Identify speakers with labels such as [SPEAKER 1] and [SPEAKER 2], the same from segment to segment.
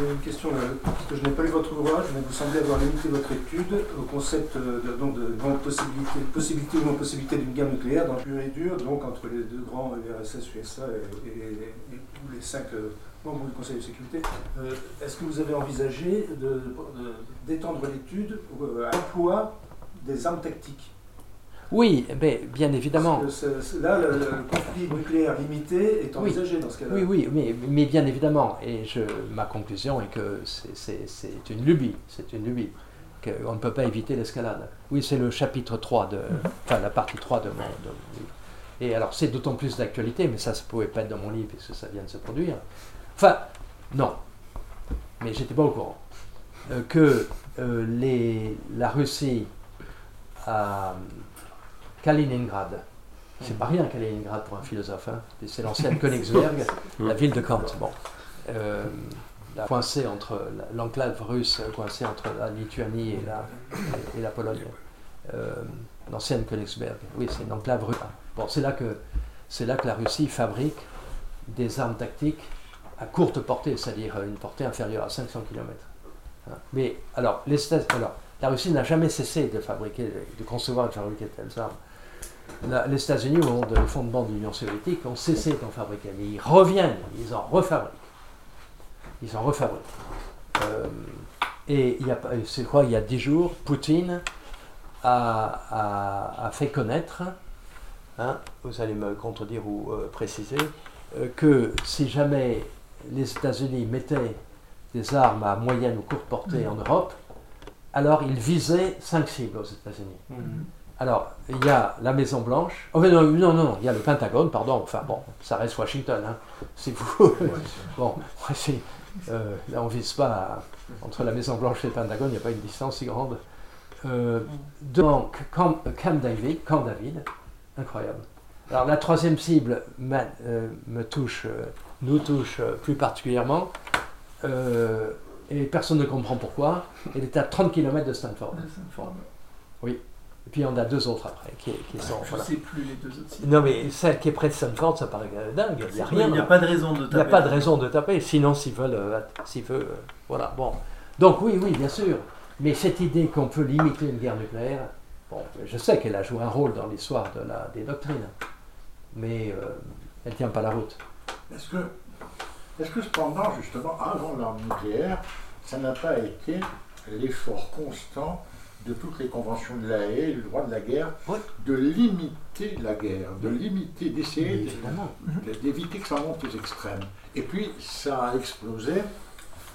[SPEAKER 1] une question, euh, parce que je n'ai pas lu votre ouvrage, mais vous semblez avoir limité votre étude au concept euh, de, donc de, possibilité, possibilité ou non possibilité d'une guerre nucléaire dans le pur et dur, donc entre les deux grands, l'URSS, USA et, et, les cinq membres du Conseil de sécurité. Est-ce que vous avez envisagé d'étendre l'étude à l'emploi des armes tactiques?
[SPEAKER 2] Oui, mais bien évidemment.
[SPEAKER 1] là, le, conflit nucléaire limité est envisagé dans ce cas-là.
[SPEAKER 2] Oui, oui, mais, mais, bien évidemment. Et je, ma conclusion est que c'est une lubie. C'est une lubie. On ne peut pas éviter l'escalade. Oui, c'est le chapitre 3 de. Mhm. Enfin, la partie 3 de mon, livre. Et alors, c'est d'autant plus d'actualité, mais ça ne pouvait pas être dans mon livre puisque ça vient de se produire. Enfin, non. Mais j'étais pas au courant. Euh, que euh, les, la Russie a Kaliningrad. C'est pas rien Kaliningrad pour un philosophe. Hein. C'est l'ancienne Königsberg, la ville de Kant. Bon. Euh, coincée entre l'enclave russe, coincée entre la Lituanie et la, et la Pologne. Euh, l'ancienne Königsberg. Oui, c'est une enclave russe. Bon, c'est là que c'est là que la Russie fabrique des armes tactiques à courte portée, c'est-à-dire une portée inférieure à 500 km. Hein. Mais alors, les, alors la Russie n'a jamais cessé de fabriquer, de concevoir et de fabriquer de telles armes les États-Unis, au moment du fondement de l'Union soviétique, ont cessé d'en fabriquer. Mais ils reviennent, ils en refabriquent. Ils en refabriquent. Euh, et il y a, c'est quoi, il y a dix jours, Poutine a, fait connaître, hein, vous allez me contredire ou euh, préciser, euh, que si jamais les États-Unis mettaient des armes à moyenne ou courte portée en Europe, alors ils visaient cinq cibles aux États-Unis. Mm-hmm. Alors, il y a la Maison Blanche. Oh, non, non, non, il y a le Pentagone, pardon. Enfin, bon, ça reste Washington, hein, si vous. bon, euh, là, on ne vise pas entre la Maison Blanche et le Pentagone, il n'y a pas une distance si grande. Euh, donc, Camp, David, Camp David, incroyable. Alors, la troisième cible euh, me touche, nous touche plus particulièrement, et personne ne comprend pourquoi. Elle est à 30 km de Stanford. Oui. Et puis on a deux autres après qui, sont.
[SPEAKER 3] Je ne sais plus les deux autres.
[SPEAKER 2] Non, mais celle qui est près de Stanford, ça paraît dingue. Il n'y a rien.
[SPEAKER 3] Il n'y a pas de raison de taper.
[SPEAKER 2] Il n'y a pas de raison de taper, sinon s'ils veulent. Euh, s'ils veulent euh, voilà, bon. Donc oui, oui, bien sûr. Mais cette idée qu'on peut limiter une guerre nucléaire, bon, je sais qu'elle a joué un rôle dans l'histoire de la, des doctrines, mais euh, elle ne tient pas la route.
[SPEAKER 4] Est-ce que, est-ce que cependant, justement, avant l'arme nucléaire, ça n'a pas été l'effort constant de toutes les conventions de la haie, le droit de la guerre, de limiter la guerre, de limiter, d'essayer d'éviter que ça monte aux extrêmes. Et puis ça a explosé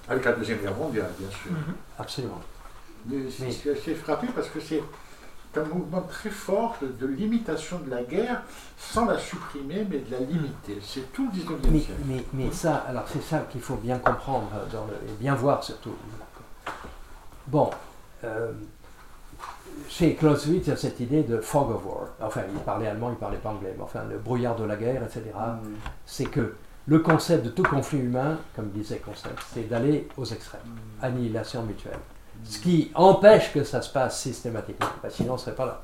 [SPEAKER 4] avec la Deuxième Guerre mondiale, bien sûr. Mhm.
[SPEAKER 2] Absolument.
[SPEAKER 4] C'est frappé parce que c'est un mouvement très fort de, limitation de la guerre sans la supprimer, mais de la limiter. C'est tout le 19e
[SPEAKER 2] mais,
[SPEAKER 4] siècle.
[SPEAKER 2] Mais, mais, ça, alors c'est ça qu'il faut bien comprendre dans et bien voir surtout. Bon, euh, chez Clausewitz, il y a cette idée de fog of war. Enfin, il parlait allemand, il parlait pas anglais, mais enfin, le brouillard de la guerre, etc. Mm. C'est que le concept de tout conflit humain, comme disait Concept, c'est d'aller aux extrêmes, mm. annihilation mutuelle. Ce qui empêche que ça se passe systématiquement, sinon on ne serait pas là.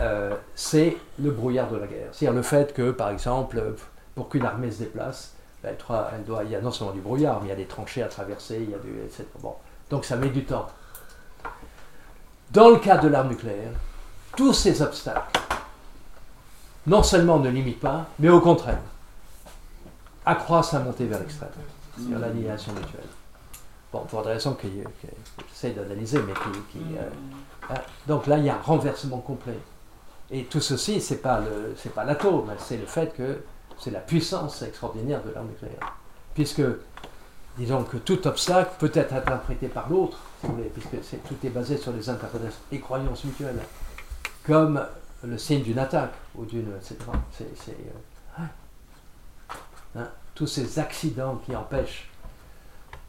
[SPEAKER 2] Euh, c'est le brouillard de la guerre. C'est-à-dire le fait que, par exemple, pour qu'une armée se déplace, ben, elle doit, il y a non seulement du brouillard, mais il y a des tranchées à traverser, il y a du, etc. Bon. Donc ça met du temps. Dans le cas de l'arme nucléaire, tous ces obstacles, non seulement ne limitent pas, mais au contraire, accroissent la montée vers l'extrême, c'est-à-dire mutuelle. Bon, pour des raisons que, j'essaie d'analyser, mais qui. Euh, hein. donc là, il y a un renversement complet. Et tout ceci, ce n'est pas l'atome, c'est le fait que c'est la puissance extraordinaire de l'arme nucléaire. Puisque disons que tout obstacle peut être interprété par l'autre, puisque tout est basé sur les interprétations et croyances mutuelles, comme le signe d'une attaque ou d'une. C'est, euh, hein, tous ces accidents qui empêchent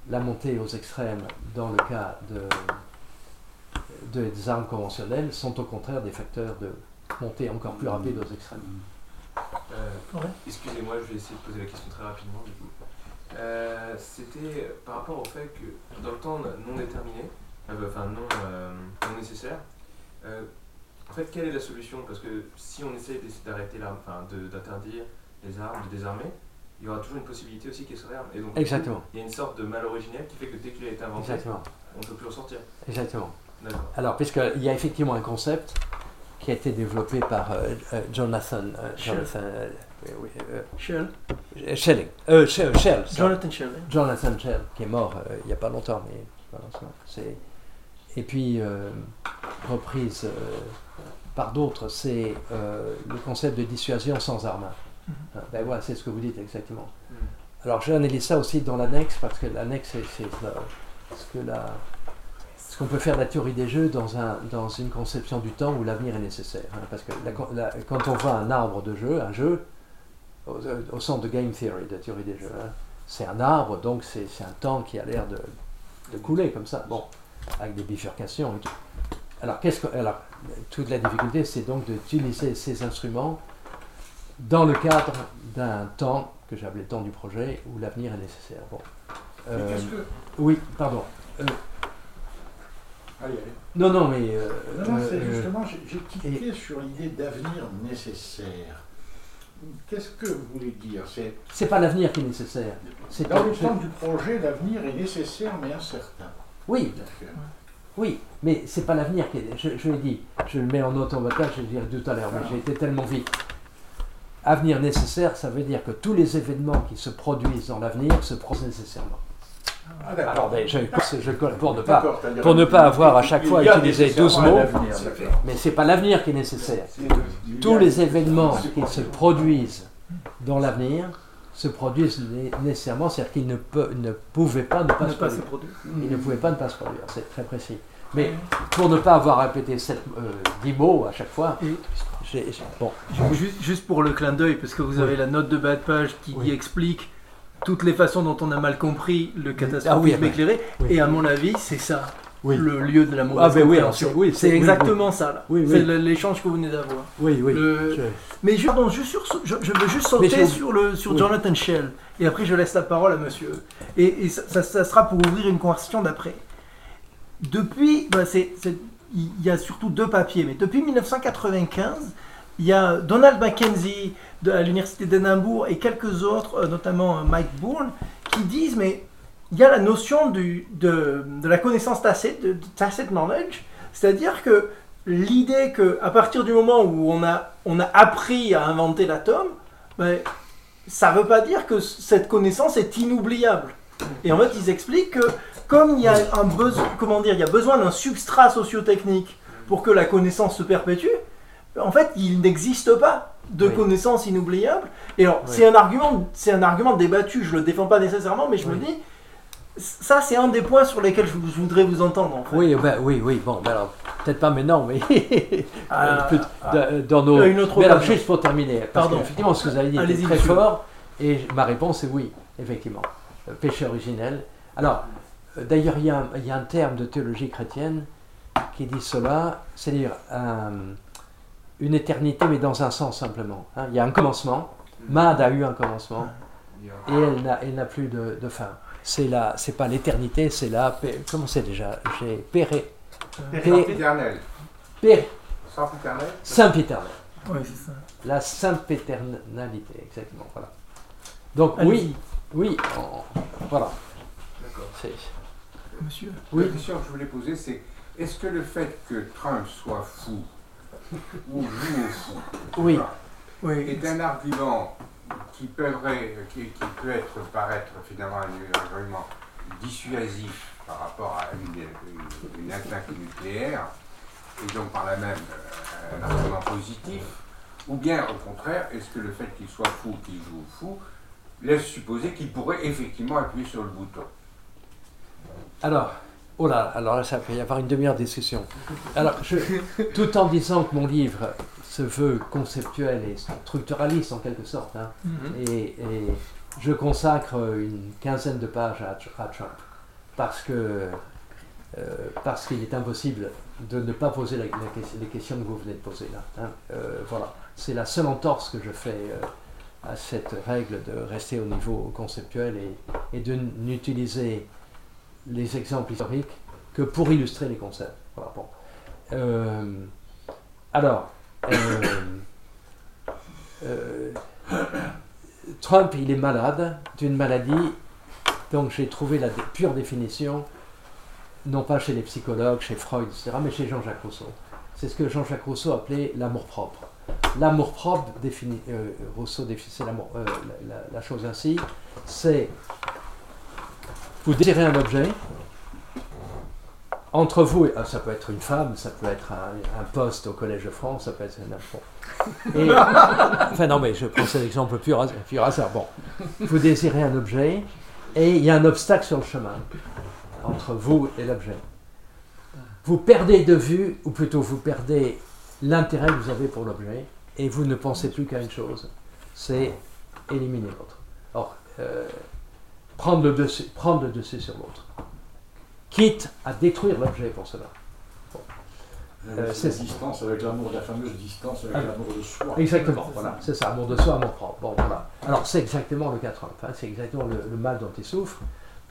[SPEAKER 2] la montée aux extrêmes dans le cas de, des armes conventionnelles sont au contraire des facteurs de montée encore plus rapide aux extrêmes.
[SPEAKER 5] Euh, excusez-moi, je vais essayer de poser la question très rapidement. Du coup. Euh, c'était par rapport au fait que dans le temps non déterminé, euh, enfin non, euh, non nécessaire, en fait, quelle est la solution? Parce que si on essaie d'arrêter l'arme, enfin d'interdire les armes, de désarmer, il y aura toujours une possibilité aussi qu'il se réarme. Et donc,
[SPEAKER 2] Exactement.
[SPEAKER 5] il y a une sorte de mal originel qui fait que dès qu'il a été inventé,
[SPEAKER 2] Exactement.
[SPEAKER 5] on ne peut plus en sortir.
[SPEAKER 2] Exactement. Alors, puisqu'il y a effectivement un concept qui a été développé par Jonathan. Jonathan oui, oui, euh,
[SPEAKER 3] Shell.
[SPEAKER 2] Schelling, euh, Shell.
[SPEAKER 3] Jonathan Shell. hein.
[SPEAKER 2] Jonathan Shell, qui est mort euh, il n'y a pas longtemps, mais malheureusement, c'est et puis euh, reprise euh, par d'autres, c'est le concept de dissuasion sans armes.
[SPEAKER 3] Mhm.
[SPEAKER 2] Hein, Ben voilà, c'est ce que vous dites exactement.
[SPEAKER 5] Mm.
[SPEAKER 2] Alors j'ai analysé ça aussi dans l'annexe parce que l'annexe c'est ce que la ce qu'on peut faire de la théorie des jeux dans, un, dans une conception du temps où l'avenir est nécessaire. hein, parce que la- la- quand on voit un arbre de jeu, un jeu, au, au centre de game theory, de théorie des jeux, hein, c'est un arbre, donc c'est un temps qui a l'air de, de couler comme ça, bon, avec des bifurcations et tout. Alors, qu'est-ce que, alors toute la difficulté, c'est donc d'utiliser ces instruments dans le cadre d'un temps que appelé le temps du projet où l'avenir est nécessaire. Bon. Euh,
[SPEAKER 4] que.
[SPEAKER 2] oui, pardon. Euh,
[SPEAKER 4] Allez, allez.
[SPEAKER 2] non, non, mais. euh,
[SPEAKER 4] Non, non, c'est justement, j'ai tiqué sur l'idée d'avenir nécessaire. Qu'est-ce que vous voulez dire? C'est
[SPEAKER 2] pas l'avenir qui est nécessaire. C'est
[SPEAKER 4] Dans le temps du projet, l'avenir est nécessaire mais incertain.
[SPEAKER 2] Oui, oui, mais c'est pas l'avenir qui est. Je, je l'ai dit, je le mets en automatage, je l'ai dit tout à l'heure, mais j'ai été tellement vite. Avenir nécessaire, ça veut dire que tous les événements qui se produisent dans l'avenir se produisent nécessairement.
[SPEAKER 4] Ah,
[SPEAKER 2] Alors, ben, je, je, pour ne pas, pour ne pas avoir à chaque fois utilisé
[SPEAKER 4] nécessairement
[SPEAKER 2] 12
[SPEAKER 4] un
[SPEAKER 2] mots. mais c'est pas l'avenir qui est nécessaire. Tous les événements qui se produisent dans l'avenir se produisent né- nécessairement, c'est-à-dire qu'ils ne, peut- ne pouvaient pas ne pas
[SPEAKER 3] Ne
[SPEAKER 2] se
[SPEAKER 3] pas se
[SPEAKER 2] produire. Ils ne pouvaient pas ne pas se produire, c'est très précis. Mais pour ne pas avoir répété cette, euh, 10 mots à chaque fois, bon,
[SPEAKER 3] Juste, juste pour le clin d'œil, parce que vous
[SPEAKER 2] Oui.
[SPEAKER 3] avez la note de bas de page qui
[SPEAKER 2] Oui.
[SPEAKER 3] y explique toutes les façons dont on a mal compris le
[SPEAKER 2] Ah
[SPEAKER 3] catastrophisme
[SPEAKER 2] ah ben,
[SPEAKER 3] éclairé.
[SPEAKER 2] oui.
[SPEAKER 3] Et à mon avis, c'est ça,
[SPEAKER 2] Oui.
[SPEAKER 3] le lieu de la
[SPEAKER 2] Ah
[SPEAKER 3] mauvaise
[SPEAKER 2] ben oui,
[SPEAKER 3] compréhension.
[SPEAKER 2] c'est- oui,
[SPEAKER 3] exactement ça. C'est l'échange que vous venez d'avoir.
[SPEAKER 2] oui, oui.
[SPEAKER 3] Le-
[SPEAKER 2] je-
[SPEAKER 3] Mais je, pardon, juste sur, je, je veux juste sauter sur, le, sur. Jonathan Shell. Et après, je laisse la parole à monsieur. Et, et ça, ça- ça sera pour ouvrir une conversation d'après. Depuis, bah, c'est- il y a surtout deux papiers, mais depuis 1995, il y a Donald Mackenzie de l'Université d'Édimbourg et quelques autres, euh, notamment euh, Mike Bourne, qui disent mais il y a la notion de, la connaissance tacite, de, tacit knowledge, c'est-à-dire que l'idée que à partir du moment où on a, on a appris à inventer l'atome, ben, ça ne veut pas dire que cette connaissance est inoubliable. Et en fait, ils expliquent que comme il y a besoin, comment dire, il y a besoin d'un substrat sociotechnique pour que la connaissance se perpétue, en fait, il n'existe pas de
[SPEAKER 2] Oui.
[SPEAKER 3] connaissance inoubliable. Et alors,
[SPEAKER 2] Oui.
[SPEAKER 3] c'est un argument, c'est un argument débattu. Je le défends pas nécessairement, mais je me dis, ça, c'est un des points sur lesquels je, je voudrais vous entendre. En fait.
[SPEAKER 2] Oui, ben, oui, oui, bon, ben alors, peut-être pas maintenant, mais
[SPEAKER 3] Ah,
[SPEAKER 2] plus- dans- dans nos...
[SPEAKER 3] une autre
[SPEAKER 2] mais alors, juste pour terminer, parce
[SPEAKER 3] Pardon.
[SPEAKER 2] qu'effectivement, ce que vous avez dit
[SPEAKER 3] Allez-y,
[SPEAKER 2] très
[SPEAKER 3] monsieur.
[SPEAKER 2] fort, et ma réponse est oui, effectivement. Euh, Péché originel. Alors, euh, d'ailleurs, il y, a un- il y a un terme de théologie chrétienne qui dit cela, c'est-à-dire euh, une éternité, mais dans un sens simplement. hein. Il y a un commencement, Mad a eu un commencement, et elle n'a, elle n'a plus de, de fin. C'est la, c'est pas l'éternité, c'est la, comment c'est déjà? J'ai péré,
[SPEAKER 6] Sempiternel.
[SPEAKER 2] péré. Saint-Péternel.
[SPEAKER 3] Oui, c'est ça.
[SPEAKER 2] La Saint-Péternalité, exactement, voilà. Donc oui, oui, on- voilà.
[SPEAKER 5] D'accord.
[SPEAKER 2] C'est-
[SPEAKER 3] monsieur.
[SPEAKER 2] Oui.
[SPEAKER 6] La question que je voulais poser, c'est est-ce que le fait que Trump soit fou ou fou
[SPEAKER 2] Oui.
[SPEAKER 3] Oui.
[SPEAKER 6] est un argument qui peut, qui, qui peut être, paraître finalement un argument dissuasif par rapport à une, une- une attaque nucléaire, et donc par là même euh, un argument positif, ou bien au contraire, est-ce que le fait qu'il soit fou, qu'il joue fou, laisse supposer qu'il pourrait effectivement appuyer sur le bouton?
[SPEAKER 2] Alors, oh là, alors là, ça peut y avoir une demi-heure de discussion. Alors, je, tout en disant que mon livre se veut conceptuel et structuraliste en quelque sorte, hein, et, et je consacre une quinzaine de pages à, à Trump parce que euh, parce qu'il est impossible de ne pas poser la- la question- les questions que vous venez de poser là. hein. Euh, voilà, c'est la seule entorse que je fais euh, à cette règle de rester au niveau conceptuel et, et de n'utiliser les exemples historiques que pour illustrer les concepts. Euh, alors, euh, euh, Trump, il est malade d'une maladie, donc j'ai trouvé la pure définition, non pas chez les psychologues, chez Freud, etc., mais chez Jean-Jacques Rousseau. C'est ce que Jean-Jacques Rousseau appelait l'amour-propre. L'amour-propre, Rousseau définissait la chose ainsi, c'est vous désirez un objet, entre vous, et- ah, ça peut être une femme, ça peut être un, un poste au Collège de France, ça peut être n'importe Et, enfin non, mais je prends cet exemple pur, pur hasard. Bon, vous désirez un objet et il y a un obstacle sur le chemin entre vous et l'objet. Vous perdez de vue, ou plutôt vous perdez l'intérêt que vous avez pour l'objet et vous ne pensez plus qu'à une chose, c'est éliminer l'autre. Or, euh, prendre, le dessus, prendre le dessus sur l'autre. Quitte à détruire l'objet pour cela. Euh,
[SPEAKER 4] c'est
[SPEAKER 2] c'est-
[SPEAKER 4] la distance avec l'amour, la fameuse distance avec
[SPEAKER 2] Ah.
[SPEAKER 4] l'amour de soi.
[SPEAKER 2] Exactement, voilà, c'est ça, amour de soi, amour propre. Bon, voilà. Alors c'est exactement le cas de Trump, hein, c'est exactement le, le mal dont il souffre.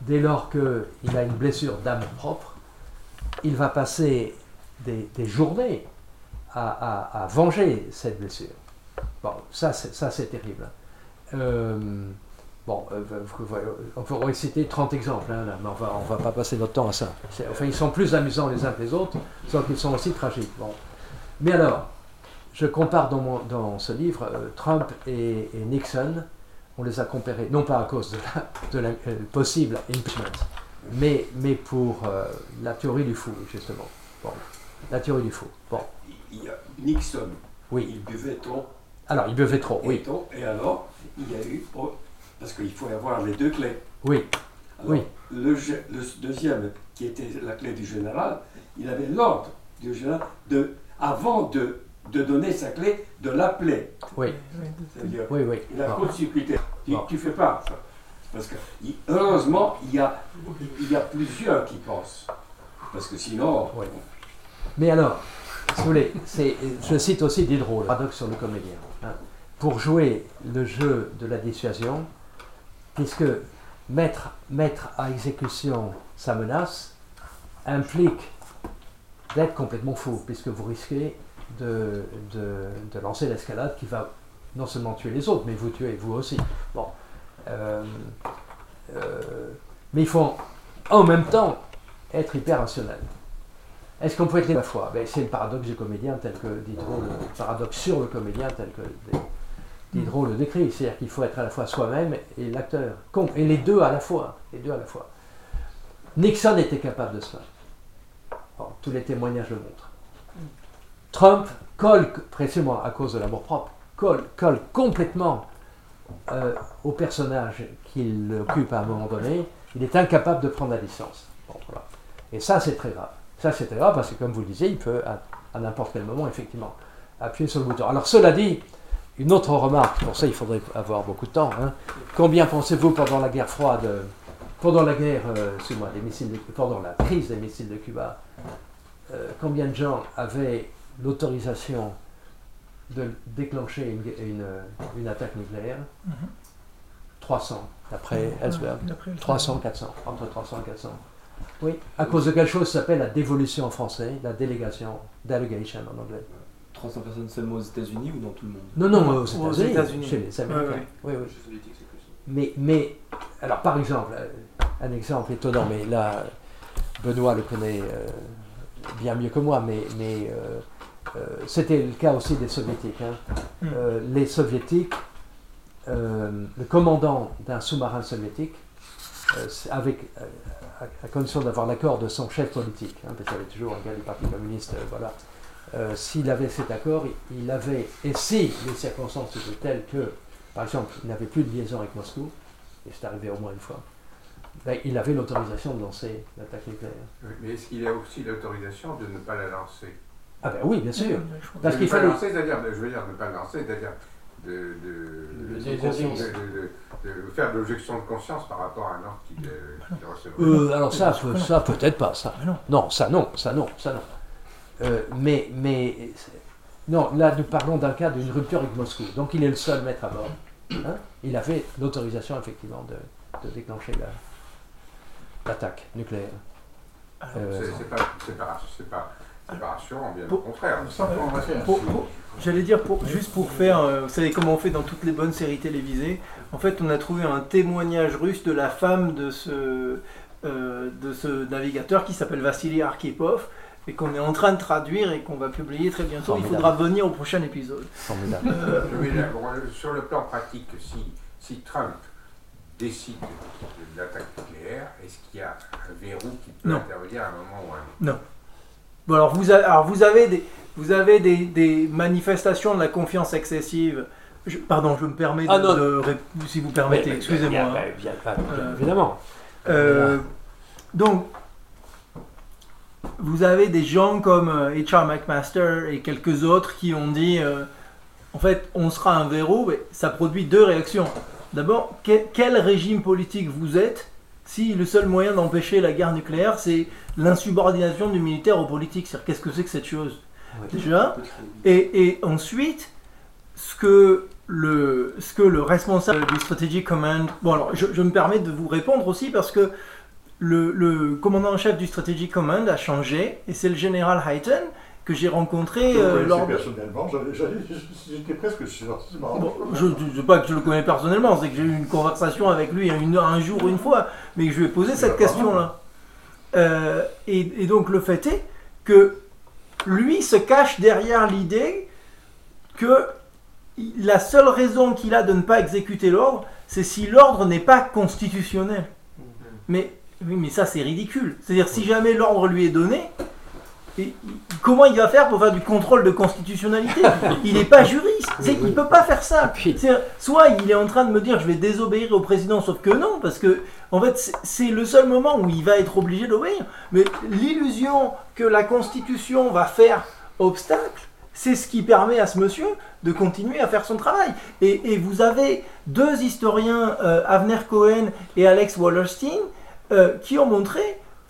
[SPEAKER 2] Dès lors qu'il a une blessure d'amour propre, il va passer des, des journées à, à- à venger cette blessure. Bon, ça c'est, ça, c'est terrible. Euh, bon, euh, on pourrait citer 30 exemples, hein, là, mais on va, on va pas passer notre temps à ça. Enfin, ils sont plus amusants les uns que les autres, sauf qu'ils sont aussi tragiques. Bon. Mais alors, je compare dans, mon- dans ce livre euh, Trump et, et Nixon. On les a comparés, non pas à cause de la, de la euh, possible impeachment, mais, mais pour euh, la théorie du fou, justement. Bon, la théorie du fou. Bon,
[SPEAKER 7] Il y a Nixon,
[SPEAKER 2] oui.
[SPEAKER 7] il buvait trop,
[SPEAKER 2] Alors, il buvait trop,
[SPEAKER 7] et,
[SPEAKER 2] oui.
[SPEAKER 7] trop, et alors il y a eu, oh, parce qu'il faut avoir les deux clés.
[SPEAKER 2] Oui,
[SPEAKER 7] Alors,
[SPEAKER 2] Oui.
[SPEAKER 7] Le, deuxième, qui était la clé du général, il avait l'ordre du général de, avant de, de donner sa clé, de l'appeler.
[SPEAKER 2] oui,
[SPEAKER 7] C'est-à-dire,
[SPEAKER 2] oui, oui.
[SPEAKER 7] il a
[SPEAKER 2] Bon.
[SPEAKER 7] court-circuité. Tu,
[SPEAKER 2] Bon.
[SPEAKER 7] tu fais pas ça. Parce que, heureusement, il y, a, il y a plusieurs qui pensent. Parce que sinon,
[SPEAKER 2] Oui. Mais alors, si vous voulez, c'est- je cite aussi Diderot, le paradoxe sur le comédien. hein. Pour jouer le jeu de la dissuasion, puisque mettre, mettre à exécution sa menace implique d'être complètement fou, puisque vous risquez de, de- de lancer l'escalade qui va non seulement tuer les autres, mais vous tuer vous aussi. Bon. Euh, euh, mais il faut en même temps être hyper rationnel. Est-ce qu'on peut être à la fois? Ben, C'est le paradoxe du comédien tel que Diderot, le paradoxe sur le comédien tel que Diderot le décrit. C'est-à-dire qu'il faut être à la fois soi-même et l'acteur. Et les deux à la fois. Les deux à la fois. Nixon était capable de cela. Tous les témoignages le montrent. Trump colle, précisément à cause de l'amour-propre, colle, colle complètement euh, au personnage qu'il occupe à un moment donné. Il est incapable de prendre la voilà. Et ça, c'est très grave. Ça, c'est très grave parce que, comme vous le disiez, il peut, à n'importe quel moment, effectivement, appuyer sur le bouton. Alors, cela dit, une autre remarque, pour ça, il faudrait avoir beaucoup de temps. hein. Combien pensez-vous pendant la guerre froide, euh, pendant la guerre, euh, excusez-moi, des missiles de- pendant la crise des missiles de Cuba, euh, combien de gens avaient l'autorisation de déclencher une, une, une attaque nucléaire?
[SPEAKER 3] Mhm.
[SPEAKER 2] 300, d'après Ellsberg.
[SPEAKER 3] D'après le-
[SPEAKER 2] 300, 400, entre 300 et 400. Oui, à cause de quelque chose qui s'appelle la dévolution en français, la délégation, delegation en anglais.
[SPEAKER 8] 300 personnes seulement aux États-Unis ou dans tout le monde?
[SPEAKER 2] Non, non, aux
[SPEAKER 3] Aux
[SPEAKER 2] États-Unis, chez les Américains.
[SPEAKER 3] Ouais, ouais.
[SPEAKER 2] Oui, oui.
[SPEAKER 5] Jeux soviétiques, c'est plus.
[SPEAKER 2] Mais, mais, alors par exemple, euh, un exemple étonnant, mais là, Benoît le connaît euh, bien mieux que moi, mais, mais euh, euh, c'était le cas aussi des Soviétiques. hein.
[SPEAKER 3] Mm.
[SPEAKER 2] Euh, les Soviétiques, euh, le commandant d'un sous-marin soviétique, euh, avec, euh, à, à condition d'avoir l'accord de son chef politique, hein, parce qu'il y avait toujours un gars du Parti communiste, euh, voilà. Euh, S'il avait cet accord, il, avait, et si les circonstances étaient telles que, par exemple, il n'avait plus de liaison avec Moscou, et c'est arrivé au moins une fois, ben, il avait l'autorisation de lancer l'attaque nucléaire.
[SPEAKER 6] Oui, Mais est-ce qu'il a aussi l'autorisation de ne pas la lancer?
[SPEAKER 2] Ah ben oui, bien sûr. Parce qu'il
[SPEAKER 6] ne pas
[SPEAKER 2] fallait...
[SPEAKER 6] lancer, c'est-à-dire, de- je veux dire, ne pas lancer, c'est-à-dire de, de,
[SPEAKER 8] Le
[SPEAKER 6] de,
[SPEAKER 8] désir.
[SPEAKER 6] de- de- de faire de l'objection de conscience par rapport à un ordre qu'il euh, recevrait.
[SPEAKER 2] Euh, alors ça, ça peut-être pas, ça.
[SPEAKER 3] Ah non.
[SPEAKER 2] Non, ça non, ça non, ça non. Euh, mais, mais, non, là nous parlons d'un cas d'une rupture avec Moscou. Donc il est le seul maître à bord. Hein il avait l'autorisation effectivement de, de déclencher la- l'attaque nucléaire. Euh,
[SPEAKER 6] C'est pas, pas, pas, rassurant, bien au contraire.
[SPEAKER 3] J'allais dire, pour, juste pour faire, euh, vous savez comment on fait dans toutes les bonnes séries télévisées, en fait on a trouvé un témoignage russe de la femme de ce, euh, de ce navigateur qui s'appelle Vassili Arkhipov et qu'on est en train de traduire et qu'on va publier très bientôt. Il faudra venir au prochain épisode.
[SPEAKER 2] Formidable.
[SPEAKER 3] Euh,
[SPEAKER 6] bon, euh, sur le plan pratique, si, si Trump décide de l'attaque nucléaire, est-ce qu'il y a un verrou qui peut
[SPEAKER 3] Non.
[SPEAKER 6] intervenir à un moment ou à un autre?
[SPEAKER 3] Bon, alors vous avez, alors vous avez, des, vous avez des, des manifestations de la confiance excessive. Je- pardon, je me permets de,
[SPEAKER 2] Ah, non.
[SPEAKER 3] de si vous permettez, excusez-moi.
[SPEAKER 2] bien,
[SPEAKER 3] hein.
[SPEAKER 2] bien, bien, bien,
[SPEAKER 3] Voilà.
[SPEAKER 2] Évidemment.
[SPEAKER 3] Euh, donc, vous avez des gens comme euh, H.R. McMaster et quelques autres qui ont dit euh, en fait, on sera un verrou, mais ça produit deux réactions. D'abord, quel, quel régime politique vous êtes si le seul moyen d'empêcher la guerre nucléaire, c'est l'insubordination du militaire au politique? C'est-à-dire, qu'est-ce que c'est que cette chose?
[SPEAKER 2] Ouais.
[SPEAKER 3] Déjà. Et, et ensuite, ce que le, ce que le responsable du Strategic Command. Bon, alors, je, je me permets de vous répondre aussi parce que le, le commandant en chef du Strategic Command a changé et c'est le général Hayton que j'ai rencontré
[SPEAKER 4] Je
[SPEAKER 3] euh, lors de.
[SPEAKER 4] personnellement, j'étais presque sûr.
[SPEAKER 3] Bon, je ne sais pas que je le connais personnellement, c'est que j'ai eu une conversation avec lui une- un jour, une fois, mais que je lui ai posé cette question-là. Euh, et, et donc le fait est que lui se cache derrière l'idée que la seule raison qu'il a de ne pas exécuter l'ordre, c'est si l'ordre n'est pas constitutionnel. Mais, oui, mais ça c'est ridicule. C'est-à-dire si jamais l'ordre lui est donné, et- comment il va faire pour faire du contrôle de constitutionnalité? Il n'est pas juriste, c'est qu'il ne peut pas faire ça. Soit il est en train de me dire je vais désobéir au président, sauf que non, parce que en fait c'est- c'est le seul moment où il va être obligé d'obéir. Mais l'illusion que la Constitution va faire obstacle, c'est ce qui permet à ce monsieur de continuer à faire son travail. Et, et vous avez deux historiens, euh, Avner Cohen et Alex Wallerstein, euh, qui ont montré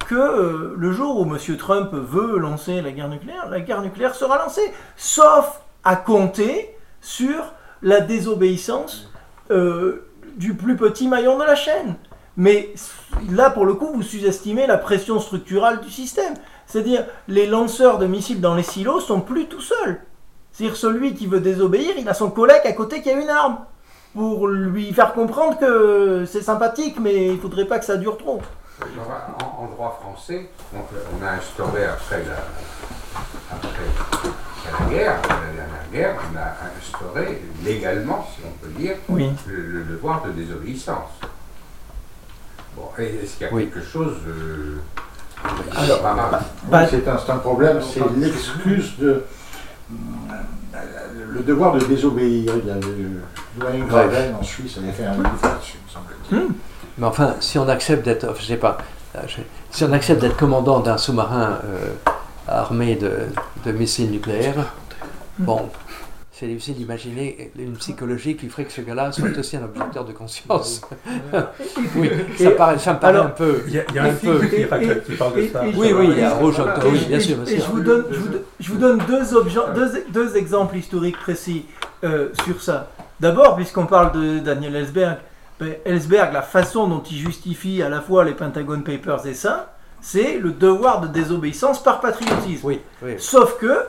[SPEAKER 3] que euh, le jour où M. Trump veut lancer la guerre nucléaire, la guerre nucléaire sera lancée, sauf à compter sur la désobéissance euh, du plus petit maillon de la chaîne. Mais là, pour le coup, vous sous-estimez la pression structurale du système. C'est-à-dire, les lanceurs de missiles dans les silos sont plus tout seuls. C'est-à-dire, celui qui veut désobéir, il a son collègue à côté qui a une arme. Pour lui faire comprendre que c'est sympathique, mais il faudrait pas que ça dure trop.
[SPEAKER 6] En, en droit français, on, on a instauré après la, après la guerre, la dernière guerre, on a instauré légalement, si on peut dire,
[SPEAKER 3] Oui.
[SPEAKER 6] le, le devoir de désobéissance. Bon, est-ce qu'il y a
[SPEAKER 2] Oui.
[SPEAKER 6] quelque chose de.
[SPEAKER 3] Alors,
[SPEAKER 4] Oui,
[SPEAKER 3] Bah-
[SPEAKER 4] c'est un, c'est un problème, c'est l'excuse de. Le devoir de désobéir. Il y a le doyen Graven en Suisse avait fait un livre là-dessus, me semble-t-il.
[SPEAKER 2] Mais enfin, si on accepte d'être, je sais pas, euh, je- si on accepte d'être commandant d'un sous-marin euh, armé de, de missiles nucléaires, bon, c'est difficile d'imaginer une psychologie qui ferait que ce gars-là soit aussi un objecteur de conscience. oui, ça, paraît, ça me paraît
[SPEAKER 3] alors-
[SPEAKER 2] un peu.
[SPEAKER 9] Il y a, il y a
[SPEAKER 2] Un
[SPEAKER 9] un
[SPEAKER 2] peu.
[SPEAKER 9] film qui, qui parle de ça.
[SPEAKER 2] Oui, oui, il y a
[SPEAKER 3] Et-
[SPEAKER 2] Rouge Octobre, oui, bien sûr, bien
[SPEAKER 3] et je vous donne, je vous, don- je vous donne deux, obje- deux, deux exemples historiques précis euh, sur ça. D'abord, puisqu'on parle de Daniel Ellsberg, ben, Ellsberg, la façon dont il justifie à la fois les Pentagon Papers et ça, c'est le devoir de désobéissance par patriotisme.
[SPEAKER 2] Oui, oui.
[SPEAKER 3] Sauf que,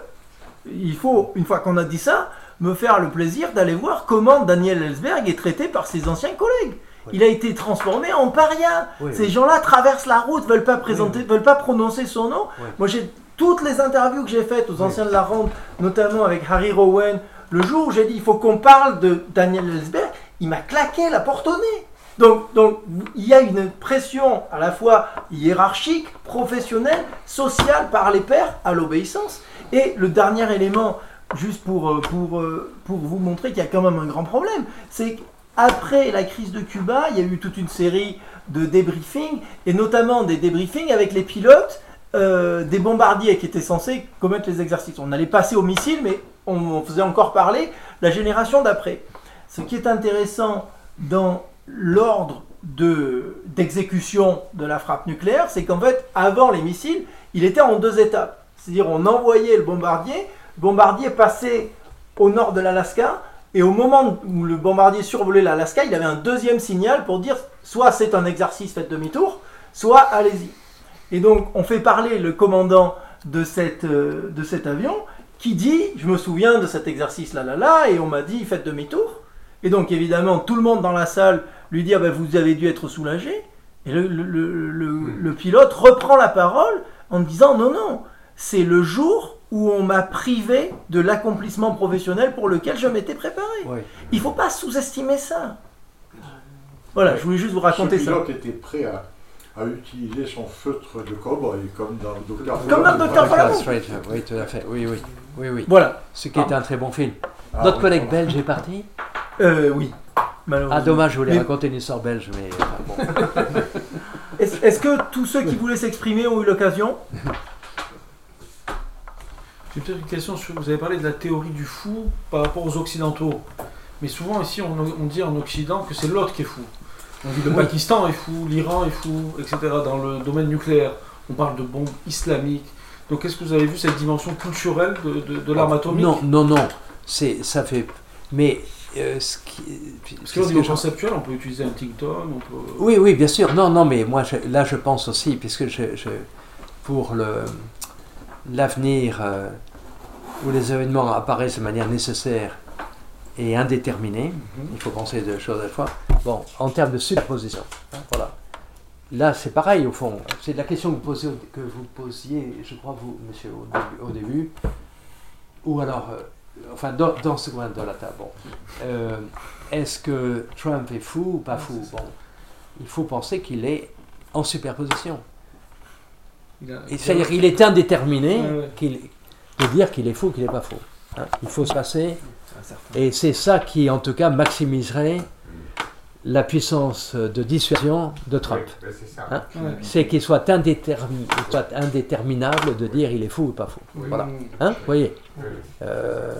[SPEAKER 3] il faut, une fois qu'on a dit ça, me faire le plaisir d'aller voir comment Daniel Ellsberg est traité par ses anciens collègues.
[SPEAKER 2] Oui.
[SPEAKER 3] Il a été transformé en paria. Ces gens-là traversent la route, veulent pas présenter, veulent pas prononcer son nom. Moi, j'ai toutes les interviews que j'ai faites aux anciens de la ronde, notamment avec Harry Rowan, le jour où j'ai dit il faut qu'on parle de Daniel Ellsberg, il m'a claqué la porte au nez. Donc, donc, il y a une pression à la fois hiérarchique, professionnelle, sociale par les pairs à l'obéissance. Et le dernier élément, juste pour, euh, pour, euh, pour vous montrer qu'il y a quand même un grand problème, c'est qu'après la crise de Cuba, il y a eu toute une série de débriefings, et notamment des débriefings avec les pilotes euh, des bombardiers qui étaient censés commettre les exercices. On allait passer au missile, mais on, faisait encore parler la génération d'après. Ce qui est intéressant dans l'ordre de- d'exécution de, la frappe nucléaire, c'est qu'en fait, avant les missiles, il était en deux étapes. C'est-à-dire, on envoyait le bombardier, le bombardier passait au nord de l'Alaska, et au moment où le bombardier survolait l'Alaska, il avait un deuxième signal pour dire soit c'est un exercice, faites demi-tour, soit allez-y. Et donc, on fait parler le commandant de, cette, euh, de cet avion qui dit Je me souviens de cet exercice là là là, et on m'a dit Faites demi-tour. Et donc, évidemment, tout le monde dans la salle lui dit ah ben, Vous avez dû être soulagé. Et le, le- le- le- le pilote reprend la parole en disant Non, non, c'est le jour où on m'a privé de l'accomplissement professionnel pour lequel je m'étais préparé. Il faut pas sous-estimer ça. Voilà, je voulais juste vous raconter
[SPEAKER 4] Ce
[SPEAKER 3] ça.
[SPEAKER 4] pilote était prêt à, à utiliser son feutre de cowboy, comme dans le Docteur
[SPEAKER 3] Comme dans le Docteur
[SPEAKER 2] oui, tout à fait. Oui, oui. Oui, oui.
[SPEAKER 3] Voilà.
[SPEAKER 2] Ce qui est un très bon film.
[SPEAKER 4] Ah,
[SPEAKER 2] Notre
[SPEAKER 4] oui,
[SPEAKER 2] collègue belge est parti.
[SPEAKER 3] Euh, oui. Malheureusement.
[SPEAKER 2] Ah, dommage, je voulais
[SPEAKER 3] Mais-
[SPEAKER 2] raconter une histoire belge, mais enfin, bon.
[SPEAKER 3] Est-ce est-ce que tous ceux qui voulaient s'exprimer ont eu l'occasion?
[SPEAKER 9] J'ai peut-être une question sur. Vous avez parlé de la théorie du fou par rapport aux Occidentaux. Mais souvent, ici, on, on dit en Occident que c'est l'autre qui est fou. On dit le Pakistan est fou, l'Iran est fou, etc. Dans le domaine nucléaire, on parle de bombes islamiques. Donc, est-ce que vous avez vu cette dimension culturelle de, de, de l'arme atomique?
[SPEAKER 2] Non, non, non. C'est, ça fait. Mais euh, ce qui.
[SPEAKER 9] Parce
[SPEAKER 2] que
[SPEAKER 9] niveau conceptuel, on peut utiliser un tic-tac, on peut.
[SPEAKER 2] Oui, oui, bien sûr. Non, non, mais moi, je- là, je pense aussi, puisque je, je- pour le, l'avenir euh, où les événements apparaissent de manière nécessaire et indéterminée, il faut penser deux choses à la fois. Bon, en termes de superposition, hein, voilà. Là, c'est pareil, au fond. C'est la question que vous, posez, que vous posiez, je crois, vous, monsieur, au début. au début. Ou alors, euh, enfin, dans, dans ce coin de la table. Bon. Euh, est-ce que Trump est fou ou pas fou? Bon, il faut penser qu'il est en superposition.
[SPEAKER 9] Il
[SPEAKER 2] C'est-à-dire qu'il est indéterminé de dire qu'il est fou ou qu'il n'est pas fou. hein. Il faut se passer.
[SPEAKER 8] Certain-
[SPEAKER 2] Et c'est ça qui, en tout cas, maximiserait la puissance de dissuasion de Trump.
[SPEAKER 6] Oui, ben, c'est ça.
[SPEAKER 2] Hein. C'est qu'il soit, indétermi- il soit indéterminable de dire il est fou ou pas fou. Voilà. Hein Vous voyez
[SPEAKER 6] Oui, oui.
[SPEAKER 2] Euh,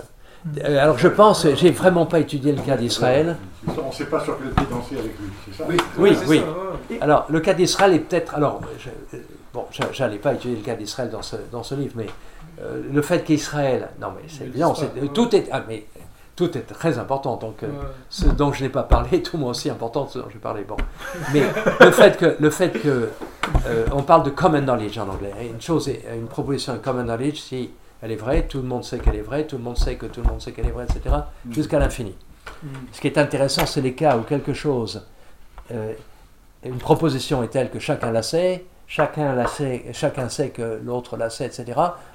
[SPEAKER 2] Alors je pense, j'ai vraiment pas étudié le cas d'Israël.
[SPEAKER 4] On ne sait pas sur quel pied danser avec lui, c'est ça?
[SPEAKER 2] Oui, oui.
[SPEAKER 9] ça.
[SPEAKER 2] Alors, le cas d'Israël est peut-être. Alors, je, bon, je- j'allais pas étudier le cas d'Israël dans ce, dans ce livre, mais euh, le fait qu'Israël. Non, mais c'est évident,
[SPEAKER 9] ouais.
[SPEAKER 2] tout est. ah, mais tout est très important. Donc, euh,
[SPEAKER 9] Ouais.
[SPEAKER 2] ce dont je n'ai pas parlé est tout moins aussi important que ce dont j'ai parlé. Bon. Mais le fait que, le fait que euh, on parle de common knowledge en anglais. Une chose, est- une proposition de common knowledge, si elle est vraie, tout le monde sait qu'elle est vraie, tout le monde sait que tout le monde sait qu'elle est vraie, etc., jusqu'à l'infini.
[SPEAKER 9] Mm.
[SPEAKER 2] Ce qui est intéressant, c'est les cas où quelque chose, euh, une proposition est telle que chacun la sait, chacun la sait, chacun sait que l'autre la sait, etc.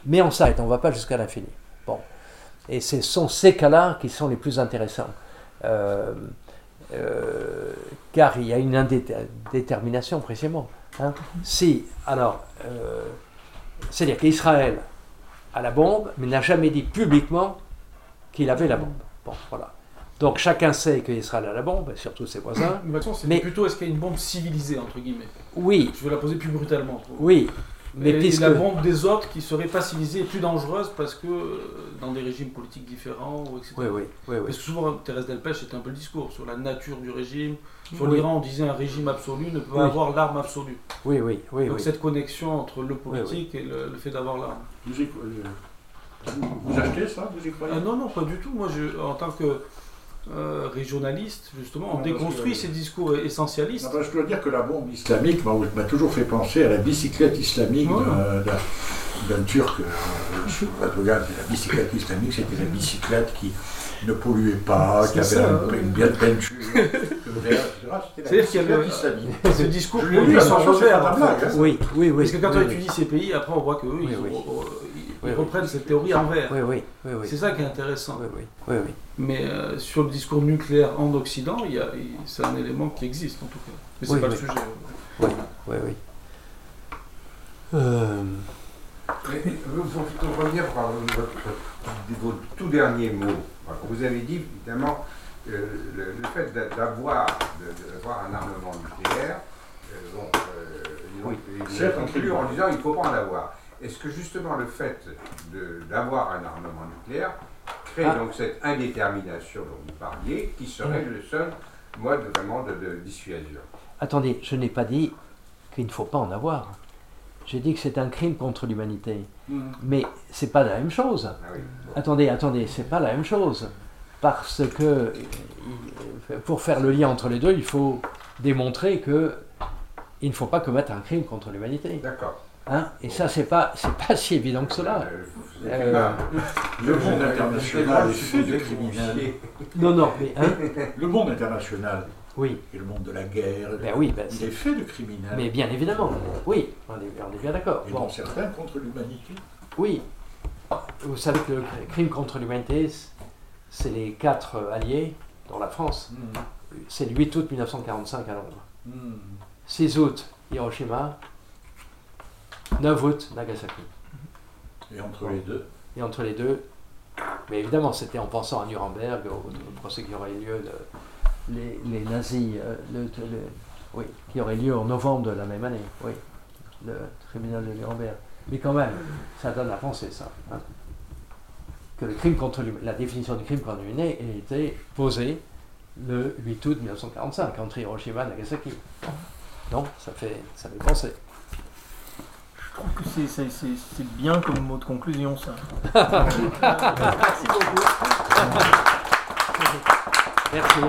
[SPEAKER 2] Mais on s'arrête, on ne va pas jusqu'à l'infini. Bon. Et ce sont ces cas-là qui sont les plus intéressants. Euh, euh, car il y a une indétermination précisément. hein. Si, alors, euh, c'est-à-dire qu'Israël a la bombe, mais n'a jamais dit publiquement qu'il avait la bombe. Bon, voilà. Donc chacun sait qu'Israël a la bombe, et surtout ses voisins. Mais-
[SPEAKER 9] plutôt est-ce qu'il y a une bombe civilisée, entre guillemets?
[SPEAKER 2] Oui,
[SPEAKER 9] Je vais la poser plus brutalement.
[SPEAKER 2] oui. Mais
[SPEAKER 9] et,
[SPEAKER 2] puisque.
[SPEAKER 9] la bombe des autres qui serait pas civilisée et plus dangereuse parce que euh, dans des régimes politiques différents, etc.
[SPEAKER 2] Oui, oui, oui, oui.
[SPEAKER 9] Parce que souvent, Thérèse Delpech, c'était un peu le discours sur la nature du régime. Sur
[SPEAKER 2] Oui.
[SPEAKER 9] l'Iran, on disait un régime absolu ne peut
[SPEAKER 2] Oui.
[SPEAKER 9] avoir l'arme absolue.
[SPEAKER 2] Oui, oui, oui,
[SPEAKER 9] Donc
[SPEAKER 2] oui.
[SPEAKER 9] cette connexion entre le politique et le, le fait d'avoir l'arme.
[SPEAKER 4] Euh, vous, vous achetez ça Vous y croyez?
[SPEAKER 9] Ah non, non, pas du tout. Moi, je, en tant que euh, régionaliste, justement, on
[SPEAKER 4] Non,
[SPEAKER 9] déconstruit
[SPEAKER 4] que-
[SPEAKER 9] ces discours essentialistes.
[SPEAKER 4] Non, que je dois dire que la bombe islamique m'a toujours fait penser à la bicyclette islamique
[SPEAKER 9] Ouais.
[SPEAKER 4] d'un- Turc. euh, la bicyclette islamique, c'était la bicyclette qui ne polluait pas, qui avait
[SPEAKER 9] ça,
[SPEAKER 4] un-
[SPEAKER 9] ouais.
[SPEAKER 4] une bien peinture, etc. C'était
[SPEAKER 9] C'est-à-dire
[SPEAKER 4] la
[SPEAKER 9] qu'il y a le-
[SPEAKER 4] bicyclette islamique.
[SPEAKER 9] Ce discours, revers.
[SPEAKER 4] pas
[SPEAKER 9] en
[SPEAKER 4] de blague, hein.
[SPEAKER 2] Oui, oui, oui.
[SPEAKER 9] Parce que quand on étudie ces pays, après on voit qu'eux,
[SPEAKER 2] Oui,
[SPEAKER 9] ils,
[SPEAKER 2] oui.
[SPEAKER 9] ont- ils-
[SPEAKER 2] Oui,
[SPEAKER 9] ils
[SPEAKER 2] oui.
[SPEAKER 9] reprennent cette théorie envers.
[SPEAKER 2] Oui, oui, oui, oui.
[SPEAKER 9] C'est ça qui est intéressant.
[SPEAKER 2] Oui, oui, oui, oui.
[SPEAKER 9] Mais euh, sur le discours nucléaire en Occident, il y a- il- c'est un élément qui existe en tout cas. Mais c'est
[SPEAKER 2] Oui,
[SPEAKER 9] pas
[SPEAKER 2] oui.
[SPEAKER 9] le sujet.
[SPEAKER 2] Oui, oui, oui. Euh,
[SPEAKER 6] Pour revenir par votre, vos tout derniers mots, vous avez dit évidemment euh, le, le fait d'a- d'avoir un armement nucléaire, euh, bon, euh, ils ont-
[SPEAKER 2] Oui.
[SPEAKER 6] ils en disant il ne faut pas en avoir. Est-ce que justement le fait d'avoir un armement nucléaire crée
[SPEAKER 2] Ah.
[SPEAKER 6] donc cette indétermination dont vous parliez, qui serait le seul mode vraiment de, de dissuasion?
[SPEAKER 2] Attendez, je n'ai pas dit qu'il ne faut pas en avoir. J'ai dit que c'est un crime contre l'humanité. Mais c'est pas la même chose.
[SPEAKER 6] Ah oui.
[SPEAKER 2] Attendez, attendez, c'est pas la même chose. Parce que il- pour faire le lien entre les deux, il faut démontrer que il ne faut pas commettre un crime contre l'humanité.
[SPEAKER 6] D'accord.
[SPEAKER 2] Hein et ça, c'est pas, c'est pas si évident que cela.
[SPEAKER 4] Euh, le monde international est fait de criminels.
[SPEAKER 2] Non, non, mais hein
[SPEAKER 4] Le monde international
[SPEAKER 2] Oui,
[SPEAKER 4] et le monde de la guerre,
[SPEAKER 2] ben oui, ben
[SPEAKER 4] il est fait de criminels.
[SPEAKER 2] mais bien évidemment. Oui, on est, on est bien d'accord.
[SPEAKER 4] Et
[SPEAKER 2] Bon,
[SPEAKER 4] dont certains contre l'humanité.
[SPEAKER 2] oui. Vous savez que le crime contre l'humanité, c'est les quatre alliés, dont la France. C'est le 8 août 1945 à Londres. 6 août, Hiroshima. 9 août, Nagasaki.
[SPEAKER 4] Et entre les deux,
[SPEAKER 2] Et entre les deux, mais évidemment, c'était en pensant à Nuremberg, au, au procès qui aurait lieu, de- les, les nazis, euh, le, le- oui, qui aurait lieu en novembre de la même année, oui, le tribunal de Nuremberg. Mais quand même, ça donne à penser ça. hein. Que le crime contre la définition du crime contre l'humanité a été posée le 8 août 1945 entre Hiroshima et Nagasaki. Non, ça fait, ça fait penser.
[SPEAKER 3] Je trouve que c'est- c'est c'est- c'est bien comme mot de conclusion, ça.
[SPEAKER 2] Merci beaucoup. Merci.